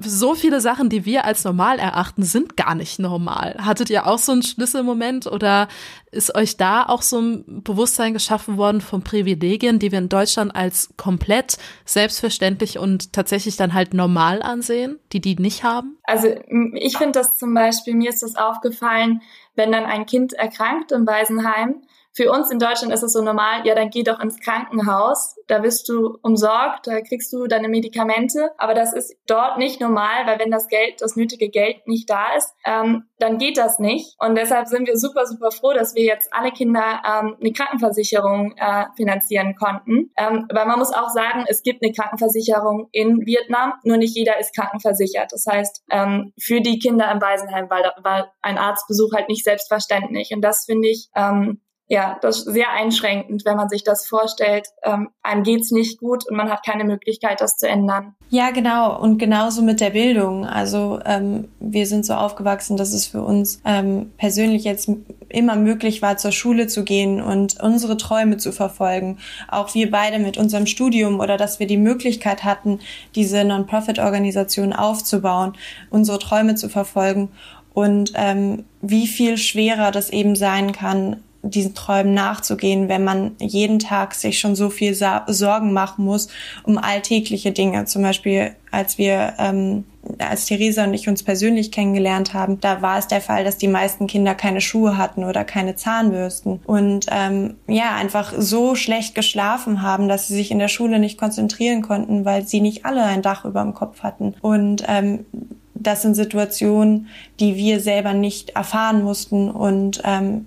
so viele Sachen, die wir als normal erachten, sind gar nicht normal. Hattet ihr auch so einen Schlüsselmoment oder ist euch da auch so ein Bewusstsein geschaffen worden von Privilegien, die wir in Deutschland als komplett selbstverständlich und tatsächlich dann halt normal ansehen, die die nicht haben? Also ich finde das zum Beispiel, mir ist das aufgefallen, wenn dann ein Kind erkrankt im Waisenheim, für uns in Deutschland ist es so normal, ja, dann geh doch ins Krankenhaus, da wirst du umsorgt, da kriegst du deine Medikamente, aber das ist dort nicht normal, weil wenn das Geld, das nötige Geld nicht da ist, ähm, dann geht das nicht. Und deshalb sind wir super, super froh, dass wir jetzt alle Kinder ähm, eine Krankenversicherung äh, finanzieren konnten. Ähm, aber man muss auch sagen, es gibt eine Krankenversicherung in Vietnam, nur nicht jeder ist krankenversichert. Das heißt, ähm, für die Kinder im Waisenheim war, war ein Arztbesuch halt nicht selbstverständlich. Und das finde ich ähm, ja, das ist sehr einschränkend, wenn man sich das vorstellt. Ähm, einem geht's nicht gut und man hat keine Möglichkeit, das zu ändern. Ja, genau. Und genauso mit der Bildung. Also ähm, wir sind so aufgewachsen, dass es für uns ähm, persönlich jetzt immer möglich war, zur Schule zu gehen und unsere Träume zu verfolgen. Auch wir beide mit unserem Studium oder dass wir die Möglichkeit hatten, diese Non-Profit-Organisation aufzubauen, unsere Träume zu verfolgen und ähm, wie viel schwerer das eben sein kann, diesen Träumen nachzugehen, wenn man jeden Tag sich schon so viel Sorgen machen muss um alltägliche Dinge. Zum Beispiel, als wir, ähm, als Theresa und ich uns persönlich kennengelernt haben, da war es der Fall, dass die meisten Kinder keine Schuhe hatten oder keine Zahnbürsten. Und ähm, ja einfach so schlecht geschlafen haben, dass sie sich in der Schule nicht konzentrieren konnten, weil sie nicht alle ein Dach über dem Kopf hatten. Und ähm, das sind Situationen, die wir selber nicht erfahren mussten. Und ähm,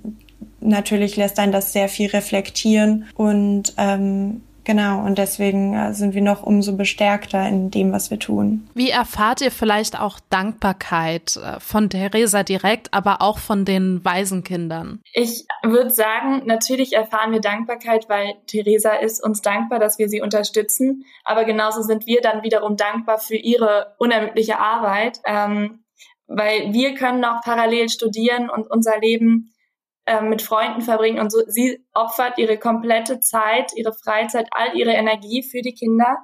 natürlich lässt einen das sehr viel reflektieren und ähm, Genau, und deswegen äh, sind wir noch umso bestärkter in dem, was wir tun. Wie erfahrt ihr vielleicht auch Dankbarkeit äh, von Theresa direkt, aber auch von den Waisenkindern? Ich würde sagen, natürlich erfahren wir Dankbarkeit, weil Theresa ist uns dankbar, dass wir sie unterstützen. Aber genauso sind wir dann wiederum dankbar für ihre unermüdliche Arbeit, ähm, weil wir können auch parallel studieren und unser Leben ähm, mit Freunden verbringen und so. Sie opfert ihre komplette Zeit, ihre Freizeit, all ihre Energie für die Kinder.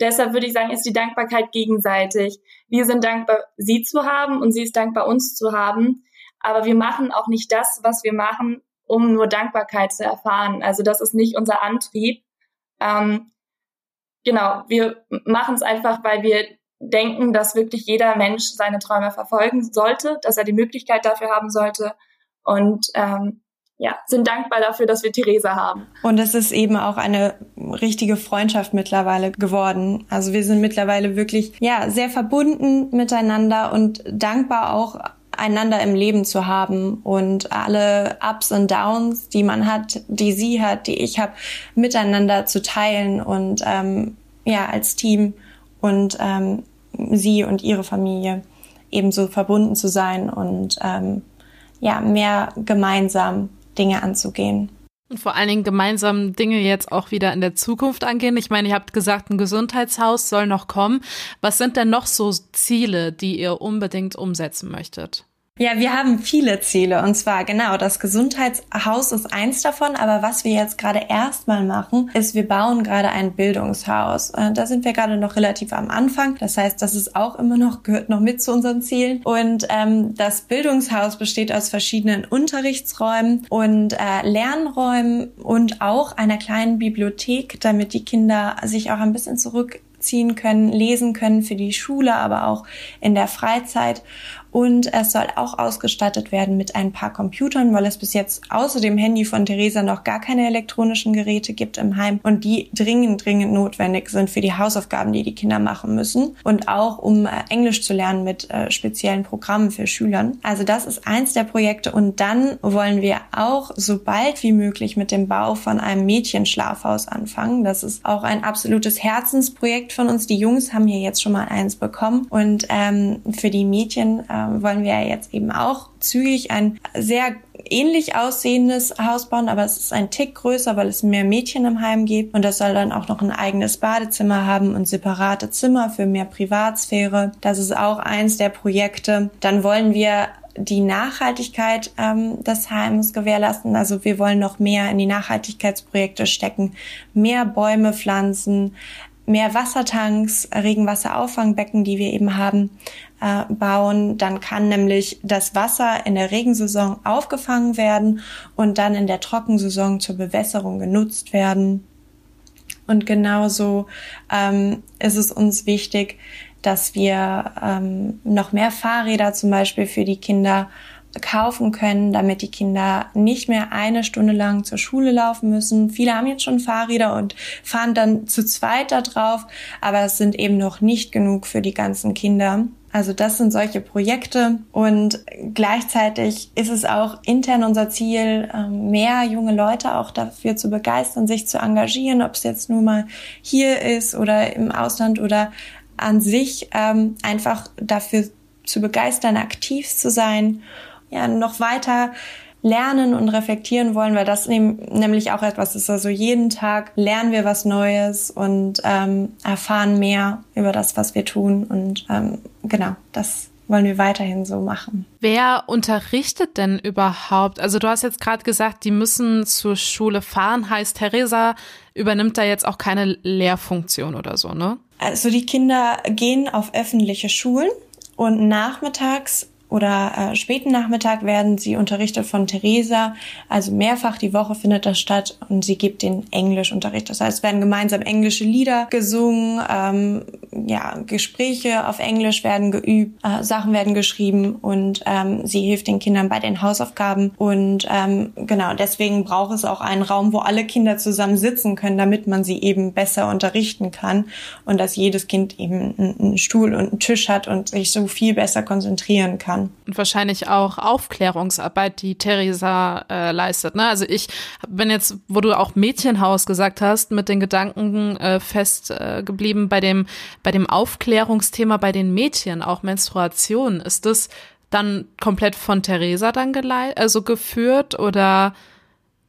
Deshalb würde ich sagen, ist die Dankbarkeit gegenseitig. Wir sind dankbar, sie zu haben und sie ist dankbar, uns zu haben. Aber wir machen auch nicht das, was wir machen, um nur Dankbarkeit zu erfahren. Also das ist nicht unser Antrieb. Ähm, genau, wir machen es einfach, weil wir denken, dass wirklich jeder Mensch seine Träume verfolgen sollte, dass er die Möglichkeit dafür haben sollte und ähm, ja, sind dankbar dafür, dass wir Theresa haben. Und es ist eben auch eine richtige Freundschaft mittlerweile geworden. Also wir sind mittlerweile wirklich, ja, sehr verbunden miteinander und dankbar auch einander im Leben zu haben und alle Ups und Downs, die man hat, die sie hat, die ich habe, miteinander zu teilen und ähm, ja, als Team und ähm, sie und ihre Familie ebenso verbunden zu sein und ähm, ja, mehr gemeinsam Dinge anzugehen. Und vor allen Dingen gemeinsam Dinge jetzt auch wieder in der Zukunft angehen. Ich meine, ihr habt gesagt, ein Gesundheitshaus soll noch kommen. Was sind denn noch so Ziele, die ihr unbedingt umsetzen möchtet? Ja, wir haben viele Ziele und zwar genau, das Gesundheitshaus ist eins davon, aber was wir jetzt gerade erstmal machen, ist, wir bauen gerade ein Bildungshaus. Äh, da sind wir gerade noch relativ am Anfang. Das heißt, das ist auch immer noch, gehört noch mit zu unseren Zielen. Und ähm, das Bildungshaus besteht aus verschiedenen Unterrichtsräumen und äh, Lernräumen und auch einer kleinen Bibliothek, damit die Kinder sich auch ein bisschen zurückziehen können, lesen können für die Schule, aber auch in der Freizeit. Und es soll auch ausgestattet werden mit ein paar Computern, weil es bis jetzt außer dem Handy von Theresa noch gar keine elektronischen Geräte gibt im Heim und die dringend, dringend notwendig sind für die Hausaufgaben, die die Kinder machen müssen und auch um äh, Englisch zu lernen mit äh, speziellen Programmen für Schülern. Also das ist eins der Projekte und dann wollen wir auch so bald wie möglich mit dem Bau von einem Mädchenschlafhaus anfangen. Das ist auch ein absolutes Herzensprojekt von uns. Die Jungs haben hier jetzt schon mal eins bekommen und ähm, für die Mädchen äh, wollen wir jetzt eben auch zügig ein sehr ähnlich aussehendes Haus bauen, aber es ist ein Tick größer, weil es mehr Mädchen im Heim gibt und das soll dann auch noch ein eigenes Badezimmer haben und separate Zimmer für mehr Privatsphäre. Das ist auch eins der Projekte. Dann wollen wir die Nachhaltigkeit ähm, des Heims gewährleisten. Also wir wollen noch mehr in die Nachhaltigkeitsprojekte stecken, mehr Bäume pflanzen, mehr Wassertanks, Regenwasserauffangbecken, die wir eben haben, äh, bauen. Dann kann nämlich das Wasser in der Regensaison aufgefangen werden und dann in der Trockensaison zur Bewässerung genutzt werden. Und genauso ähm, ist es uns wichtig, dass wir ähm, noch mehr Fahrräder zum Beispiel für die Kinder kaufen können, damit die Kinder nicht mehr eine Stunde lang zur Schule laufen müssen. Viele haben jetzt schon Fahrräder und fahren dann zu zweit da drauf, aber es sind eben noch nicht genug für die ganzen Kinder. Also das sind solche Projekte und gleichzeitig ist es auch intern unser Ziel, ähm, mehr junge Leute auch dafür zu begeistern, sich zu engagieren, ob es jetzt nur mal hier ist oder im Ausland oder an sich ähm, einfach dafür zu begeistern, aktiv zu sein ja, noch weiter lernen und reflektieren wollen, weil das nämlich auch etwas ist. Also jeden Tag lernen wir was Neues und ähm, erfahren mehr über das, was wir tun. Und ähm, genau, das wollen wir weiterhin so machen. Wer unterrichtet denn überhaupt? Also du hast jetzt gerade gesagt, die müssen zur Schule fahren. Heißt, Theresa übernimmt da jetzt auch keine Lehrfunktion oder so, ne? Also die Kinder gehen auf öffentliche Schulen und nachmittags oder äh, späten Nachmittag werden sie unterrichtet von Theresa. Also mehrfach die Woche findet das statt und sie gibt den Englischunterricht. Das heißt, es werden gemeinsam englische Lieder gesungen, ähm, ja, Gespräche auf Englisch werden geübt, äh, Sachen werden geschrieben und ähm, sie hilft den Kindern bei den Hausaufgaben. Und ähm, genau, deswegen braucht es auch einen Raum, wo alle Kinder zusammen sitzen können, damit man sie eben besser unterrichten kann und dass jedes Kind eben einen Stuhl und einen Tisch hat und sich so viel besser konzentrieren kann. Und wahrscheinlich auch Aufklärungsarbeit, die Theresa äh, leistet. Ne? Also ich bin jetzt, wo du auch Mädchenhaus gesagt hast, mit den Gedanken äh, fest äh, bei dem, bei dem Aufklärungsthema bei den Mädchen, auch Menstruation. Ist das dann komplett von Theresa dann gelei also geführt oder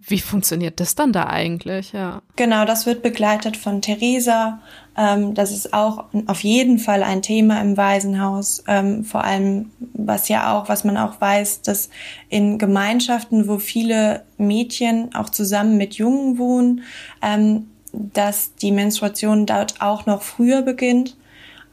wie funktioniert das dann da eigentlich? Ja. Genau, das wird begleitet von Theresa. Ähm, das ist auch auf jeden Fall ein Thema im Waisenhaus. Ähm, vor allem, was ja auch, was man auch weiß, dass in Gemeinschaften, wo viele Mädchen auch zusammen mit Jungen wohnen, ähm, dass die Menstruation dort auch noch früher beginnt.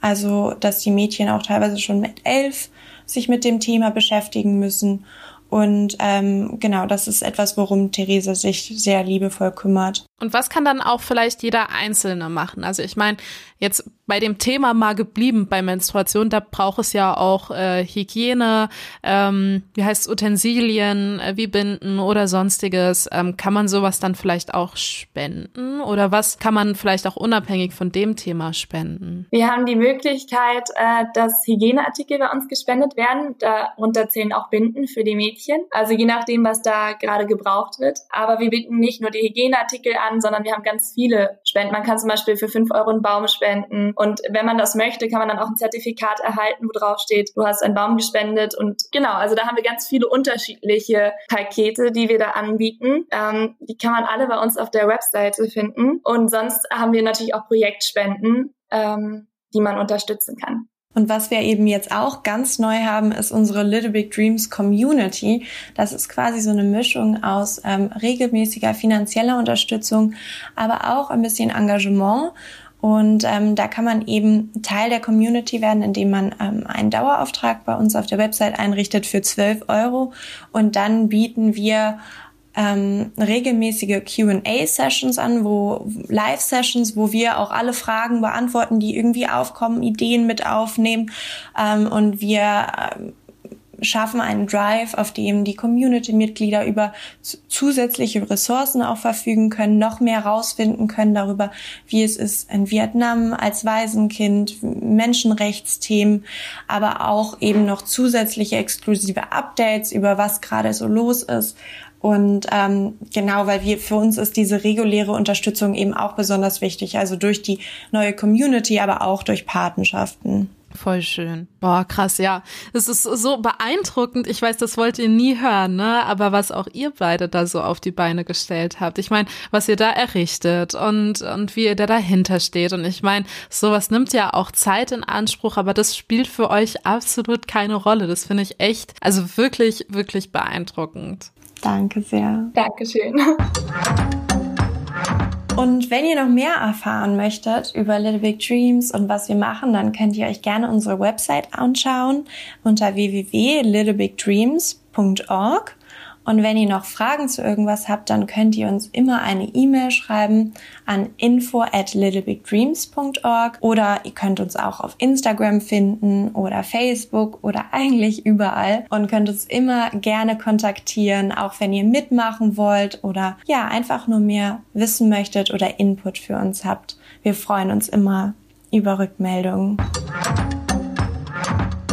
Also, dass die Mädchen auch teilweise schon mit elf sich mit dem Thema beschäftigen müssen und ähm, genau, das ist etwas, worum Theresa sich sehr liebevoll kümmert. Und was kann dann auch vielleicht jeder Einzelne machen? Also ich meine, jetzt bei dem Thema mal geblieben bei Menstruation, da braucht es ja auch äh, Hygiene, ähm, wie heißt Utensilien, äh, wie Binden oder sonstiges. Ähm, kann man sowas dann vielleicht auch spenden? Oder was kann man vielleicht auch unabhängig von dem Thema spenden? Wir haben die Möglichkeit, äh, dass Hygieneartikel bei uns gespendet werden. Darunter zählen auch Binden für die Mädchen. Also je nachdem, was da gerade gebraucht wird. Aber wir bieten nicht nur die Hygieneartikel an, sondern wir haben ganz viele Spenden. Man kann zum Beispiel für fünf Euro einen Baum spenden. Und wenn man das möchte, kann man dann auch ein Zertifikat erhalten, wo drauf steht, du hast einen Baum gespendet. Und genau, also da haben wir ganz viele unterschiedliche Pakete, die wir da anbieten. Ähm, die kann man alle bei uns auf der Webseite finden. Und sonst haben wir natürlich auch Projektspenden, ähm, die man unterstützen kann. Und was wir eben jetzt auch ganz neu haben, ist unsere Little Big Dreams Community. Das ist quasi so eine Mischung aus ähm, regelmäßiger finanzieller Unterstützung, aber auch ein bisschen Engagement. Und ähm, da kann man eben Teil der Community werden, indem man ähm, einen Dauerauftrag bei uns auf der Website einrichtet für 12 Euro. Und dann bieten wir ähm, regelmäßige QA-Sessions an, wo Live-Sessions, wo wir auch alle Fragen beantworten, die irgendwie aufkommen, Ideen mit aufnehmen. Ähm, und wir ähm, schaffen einen Drive, auf dem die Community-Mitglieder über zusätzliche Ressourcen auch verfügen können, noch mehr rausfinden können darüber, wie es ist in Vietnam als Waisenkind, Menschenrechtsthemen, aber auch eben noch zusätzliche exklusive Updates über was gerade so los ist und ähm, genau, weil wir für uns ist diese reguläre Unterstützung eben auch besonders wichtig. Also durch die neue Community, aber auch durch Patenschaften. Voll schön. Boah, krass, ja. Es ist so beeindruckend. Ich weiß, das wollt ihr nie hören, ne? Aber was auch ihr beide da so auf die Beine gestellt habt. Ich meine, was ihr da errichtet und, und wie ihr da dahinter steht. Und ich meine, sowas nimmt ja auch Zeit in Anspruch, aber das spielt für euch absolut keine Rolle. Das finde ich echt, also wirklich, wirklich beeindruckend. Danke sehr. Dankeschön. Und wenn ihr noch mehr erfahren möchtet über Little Big Dreams und was wir machen, dann könnt ihr euch gerne unsere Website anschauen unter www.littlebigdreams.org. Und wenn ihr noch Fragen zu irgendwas habt, dann könnt ihr uns immer eine E-Mail schreiben an info at littlebigdreams.org oder ihr könnt uns auch auf Instagram finden oder Facebook oder eigentlich überall und könnt uns immer gerne kontaktieren, auch wenn ihr mitmachen wollt oder ja, einfach nur mehr wissen möchtet oder Input für uns habt. Wir freuen uns immer über Rückmeldungen.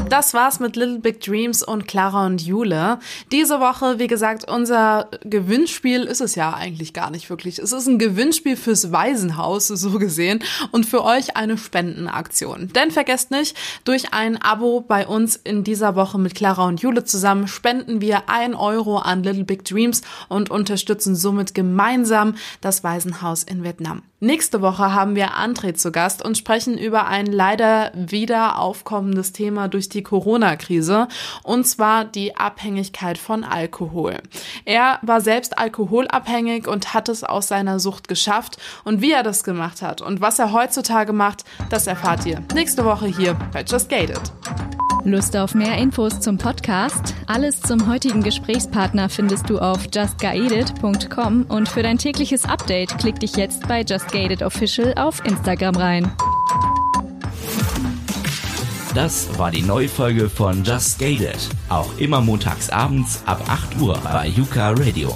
Das war's mit Little Big Dreams und Clara und Jule. Diese Woche, wie gesagt, unser Gewinnspiel ist es ja eigentlich gar nicht wirklich. Es ist ein Gewinnspiel fürs Waisenhaus, so gesehen, und für euch eine Spendenaktion. Denn vergesst nicht, durch ein Abo bei uns in dieser Woche mit Clara und Jule zusammen spenden wir ein Euro an Little Big Dreams und unterstützen somit gemeinsam das Waisenhaus in Vietnam. Nächste Woche haben wir André zu Gast und sprechen über ein leider wieder aufkommendes Thema durch die Corona-Krise, und zwar die Abhängigkeit von Alkohol. Er war selbst alkoholabhängig und hat es aus seiner Sucht geschafft. Und wie er das gemacht hat und was er heutzutage macht, das erfahrt ihr nächste Woche hier bei Just Gated. Lust auf mehr Infos zum Podcast? Alles zum heutigen Gesprächspartner findest du auf justguided.com und für dein tägliches Update klick dich jetzt bei Just Gated Official auf Instagram rein. Das war die neue Folge von Just Gated. Auch immer montags abends ab 8 Uhr bei Yuka Radio.